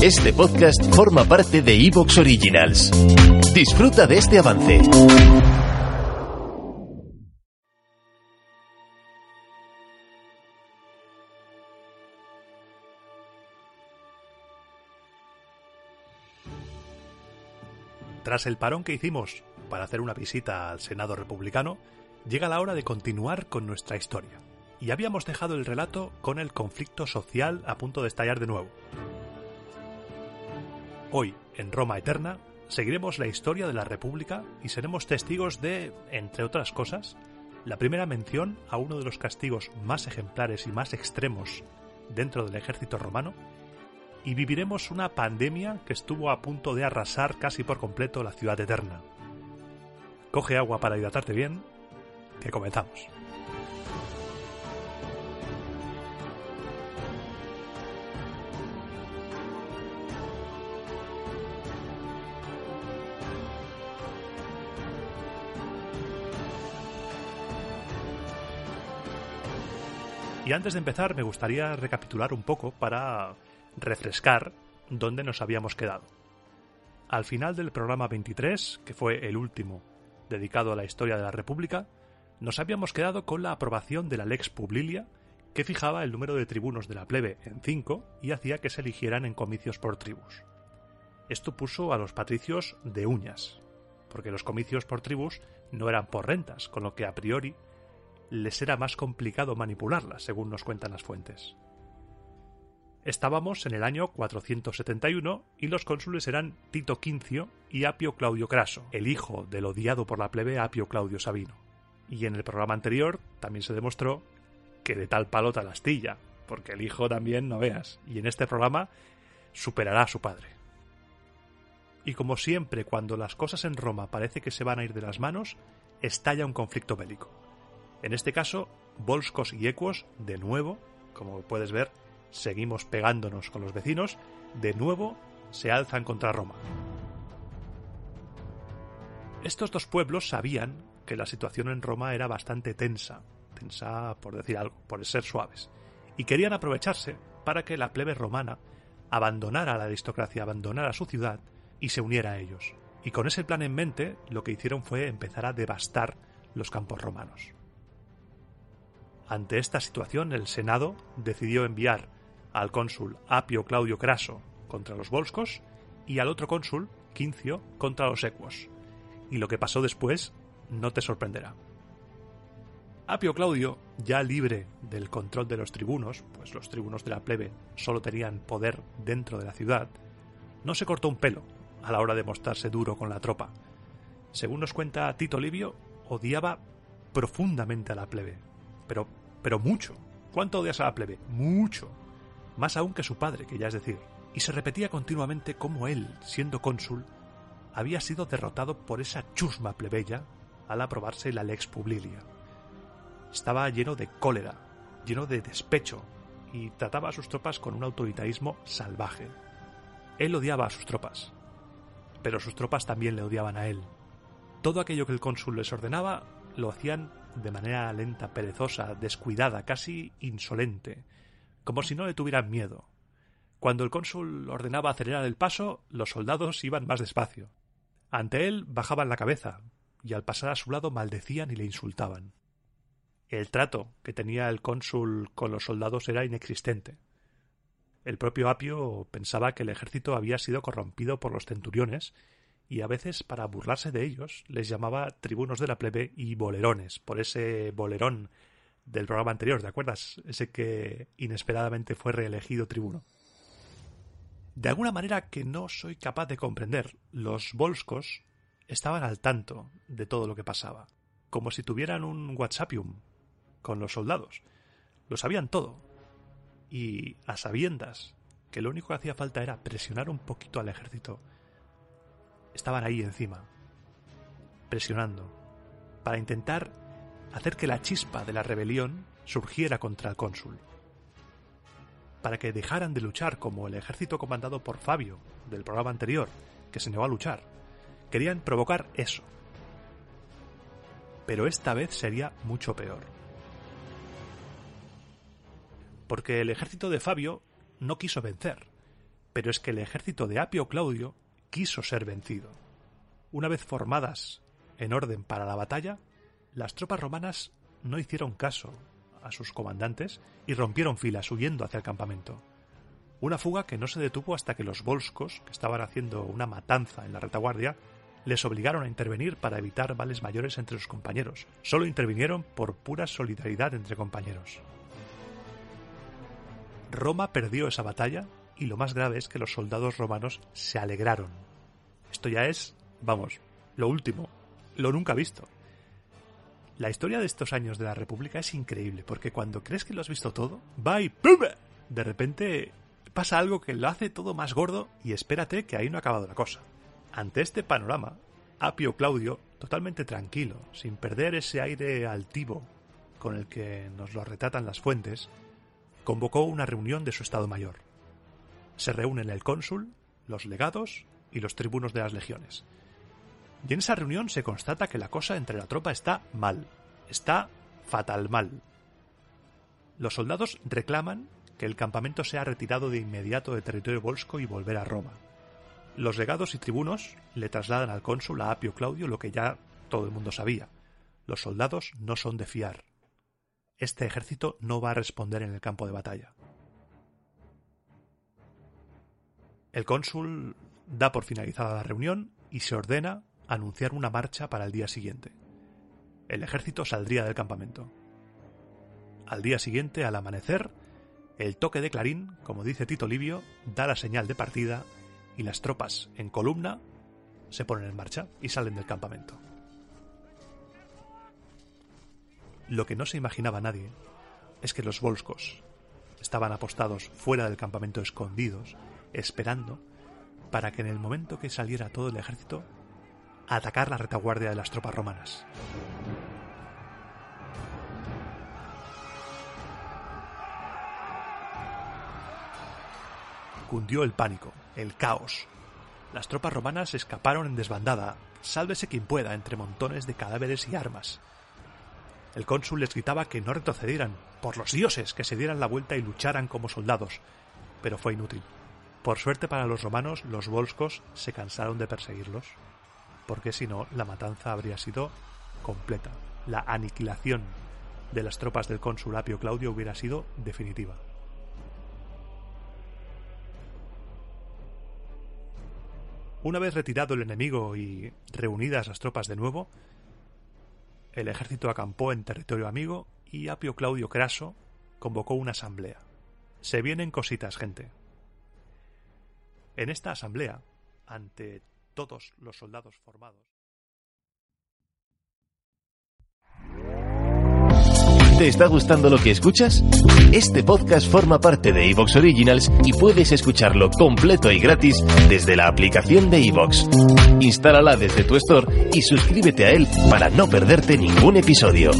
Este podcast forma parte de Evox Originals. Disfruta de este avance. Tras el parón que hicimos para hacer una visita al Senado republicano, llega la hora de continuar con nuestra historia. Y habíamos dejado el relato con el conflicto social a punto de estallar de nuevo. Hoy, en Roma Eterna, seguiremos la historia de la República y seremos testigos de, entre otras cosas, la primera mención a uno de los castigos más ejemplares y más extremos dentro del ejército romano, y viviremos una pandemia que estuvo a punto de arrasar casi por completo la ciudad eterna. Coge agua para hidratarte bien, que comenzamos. Y antes de empezar me gustaría recapitular un poco para refrescar dónde nos habíamos quedado. Al final del programa 23, que fue el último dedicado a la historia de la República, nos habíamos quedado con la aprobación de la Lex Publilia, que fijaba el número de tribunos de la plebe en 5 y hacía que se eligieran en comicios por tribus. Esto puso a los patricios de uñas, porque los comicios por tribus no eran por rentas, con lo que a priori les era más complicado manipularlas, según nos cuentan las fuentes. Estábamos en el año 471 y los cónsules eran Tito Quincio y Apio Claudio Craso, el hijo del odiado por la plebe Apio Claudio Sabino. Y en el programa anterior también se demostró que de tal palo tal astilla, porque el hijo también no veas, y en este programa superará a su padre. Y como siempre, cuando las cosas en Roma parece que se van a ir de las manos, estalla un conflicto bélico. En este caso, Volscos y Equos, de nuevo, como puedes ver, seguimos pegándonos con los vecinos, de nuevo se alzan contra Roma. Estos dos pueblos sabían que la situación en Roma era bastante tensa, tensa por decir algo, por ser suaves, y querían aprovecharse para que la plebe romana abandonara a la aristocracia, abandonara su ciudad y se uniera a ellos. Y con ese plan en mente, lo que hicieron fue empezar a devastar los campos romanos. Ante esta situación, el Senado decidió enviar al cónsul Apio Claudio Craso contra los volscos y al otro cónsul, Quincio, contra los ecuos. Y lo que pasó después no te sorprenderá. Apio Claudio, ya libre del control de los tribunos, pues los tribunos de la plebe solo tenían poder dentro de la ciudad, no se cortó un pelo a la hora de mostrarse duro con la tropa. Según nos cuenta Tito Livio, odiaba profundamente a la plebe, pero, pero mucho. ¿Cuánto odias a la plebe? Mucho. Más aún que su padre, que ya es decir. Y se repetía continuamente cómo él, siendo cónsul, había sido derrotado por esa chusma plebeya al aprobarse la Lex Publilia. Estaba lleno de cólera, lleno de despecho, y trataba a sus tropas con un autoritarismo salvaje. Él odiaba a sus tropas, pero sus tropas también le odiaban a él. Todo aquello que el cónsul les ordenaba lo hacían de manera lenta, perezosa, descuidada, casi insolente, como si no le tuvieran miedo. Cuando el cónsul ordenaba acelerar el paso, los soldados iban más despacio. Ante él bajaban la cabeza, y al pasar a su lado maldecían y le insultaban. El trato que tenía el cónsul con los soldados era inexistente. El propio Apio pensaba que el ejército había sido corrompido por los centuriones y a veces para burlarse de ellos les llamaba tribunos de la plebe y bolerones, por ese bolerón del programa anterior, ¿te acuerdas? Ese que inesperadamente fue reelegido tribuno. De alguna manera que no soy capaz de comprender, los volscos estaban al tanto de todo lo que pasaba, como si tuvieran un WhatsAppium con los soldados. Lo sabían todo. Y a sabiendas que lo único que hacía falta era presionar un poquito al ejército estaban ahí encima, presionando, para intentar hacer que la chispa de la rebelión surgiera contra el cónsul, para que dejaran de luchar como el ejército comandado por Fabio del programa anterior, que se negó a luchar. Querían provocar eso. Pero esta vez sería mucho peor. Porque el ejército de Fabio no quiso vencer, Pero es que el ejército de Apio Claudio quiso ser vencido. Una vez formadas en orden para la batalla, las tropas romanas no hicieron caso a sus comandantes y rompieron filas huyendo hacia el campamento. Una fuga que no se detuvo hasta que los volscos, que estaban haciendo una matanza en la retaguardia, les obligaron a intervenir para evitar vales mayores entre los compañeros. Solo intervinieron por pura solidaridad entre compañeros. Roma perdió esa batalla y lo más grave es que los soldados romanos se alegraron. Esto ya es, vamos, lo último, lo nunca visto. La historia de estos años de la República es increíble, porque cuando crees que lo has visto todo, va y ¡pum! De repente pasa algo que lo hace todo más gordo y espérate que ahí no ha acabado la cosa. Ante este panorama, Apio Claudio, totalmente tranquilo, sin perder ese aire altivo con el que nos lo retratan las fuentes, convocó una reunión de su Estado Mayor. Se reúnen el cónsul, los legados y los tribunos de las legiones. Y en esa reunión se constata que la cosa entre la tropa está mal, está fatal mal. Los soldados reclaman que el campamento sea retirado de inmediato del territorio volsco y volver a Roma. Los legados y tribunos le trasladan al cónsul a Apio Claudio lo que ya todo el mundo sabía. Los soldados no son de fiar. Este ejército no va a responder en el campo de batalla. El cónsul da por finalizada la reunión y se ordena anunciar una marcha para el día siguiente. El ejército saldría del campamento. Al día siguiente, al amanecer, el toque de clarín, como dice Tito Livio, da la señal de partida y las tropas en columna se ponen en marcha y salen del campamento. Lo que no se imaginaba nadie es que los volscos estaban apostados fuera del campamento escondidos, esperando para que en el momento que saliera todo el ejército, atacar la retaguardia de las tropas romanas. Cundió el pánico, el caos. Las tropas romanas escaparon en desbandada, sálvese quien pueda, entre montones de cadáveres y armas. El cónsul les gritaba que no retrocedieran, por los dioses, que se dieran la vuelta y lucharan como soldados, pero fue inútil. Por suerte para los romanos, los volscos se cansaron de perseguirlos, porque si no, la matanza habría sido completa. La aniquilación de las tropas del cónsul Apio Claudio hubiera sido definitiva. Una vez retirado el enemigo y reunidas las tropas de nuevo, el ejército acampó en territorio amigo y Apio Claudio Craso convocó una asamblea. Se vienen cositas, gente. En esta asamblea, ante todos los soldados formados, ¿Te está gustando lo que escuchas? Este podcast forma parte de Evox Originals y puedes escucharlo completo y gratis desde la aplicación de Evox. Instálala desde tu store y suscríbete a él para no perderte ningún episodio.